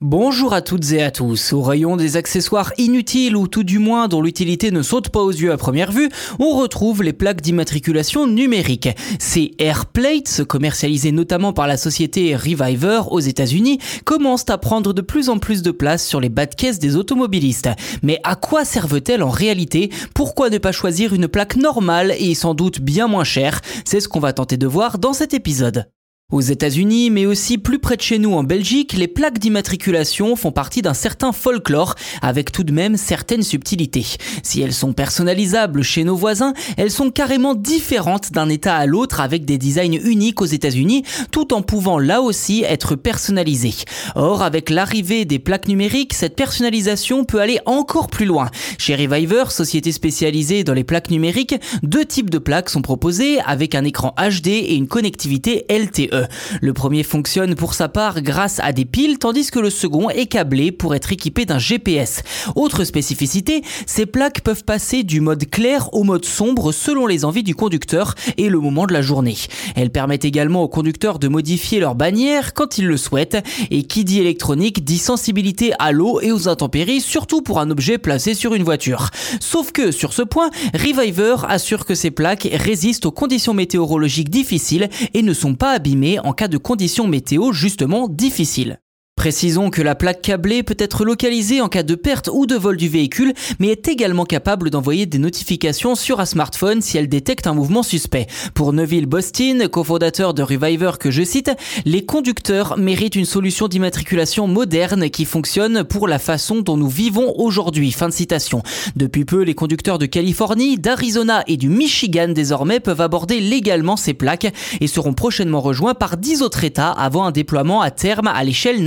Bonjour à toutes et à tous. Au rayon des accessoires inutiles ou tout du moins dont l'utilité ne saute pas aux yeux à première vue, on retrouve les plaques d'immatriculation numérique. Ces airplates, commercialisées notamment par la société Reviver aux États-Unis, commencent à prendre de plus en plus de place sur les bas de caisse des automobilistes. Mais à quoi servent-elles en réalité? Pourquoi ne pas choisir une plaque normale et sans doute bien moins chère? C'est ce qu'on va tenter de voir dans cet épisode. Aux États-Unis, mais aussi plus près de chez nous en Belgique, les plaques d'immatriculation font partie d'un certain folklore, avec tout de même certaines subtilités. Si elles sont personnalisables chez nos voisins, elles sont carrément différentes d'un État à l'autre avec des designs uniques aux États-Unis, tout en pouvant là aussi être personnalisées. Or, avec l'arrivée des plaques numériques, cette personnalisation peut aller encore plus loin. Chez Reviver, société spécialisée dans les plaques numériques, deux types de plaques sont proposés avec un écran HD et une connectivité LTE. Le premier fonctionne pour sa part grâce à des piles, tandis que le second est câblé pour être équipé d'un GPS. Autre spécificité, ces plaques peuvent passer du mode clair au mode sombre selon les envies du conducteur et le moment de la journée. Elles permettent également aux conducteurs de modifier leur bannière quand ils le souhaitent, et qui dit électronique dit sensibilité à l'eau et aux intempéries, surtout pour un objet placé sur une voiture. Sauf que, sur ce point, Reviver assure que ces plaques résistent aux conditions météorologiques difficiles et ne sont pas abîmées en cas de conditions météo justement difficiles. Précisons que la plaque câblée peut être localisée en cas de perte ou de vol du véhicule, mais est également capable d'envoyer des notifications sur un smartphone si elle détecte un mouvement suspect. Pour Neville Bostin, cofondateur de Reviver que je cite, les conducteurs méritent une solution d'immatriculation moderne qui fonctionne pour la façon dont nous vivons aujourd'hui. Fin de citation. Depuis peu, les conducteurs de Californie, d'Arizona et du Michigan désormais peuvent aborder légalement ces plaques et seront prochainement rejoints par 10 autres États avant un déploiement à terme à l'échelle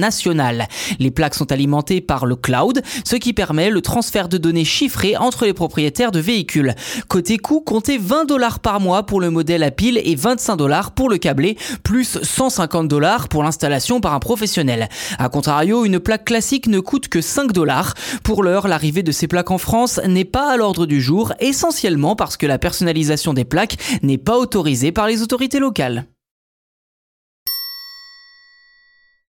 Les plaques sont alimentées par le cloud, ce qui permet le transfert de données chiffrées entre les propriétaires de véhicules. Côté coût, comptez 20 dollars par mois pour le modèle à pile et 25 dollars pour le câblé, plus 150 dollars pour l'installation par un professionnel. A contrario, une plaque classique ne coûte que 5 dollars. Pour l'heure, l'arrivée de ces plaques en France n'est pas à l'ordre du jour, essentiellement parce que la personnalisation des plaques n'est pas autorisée par les autorités locales.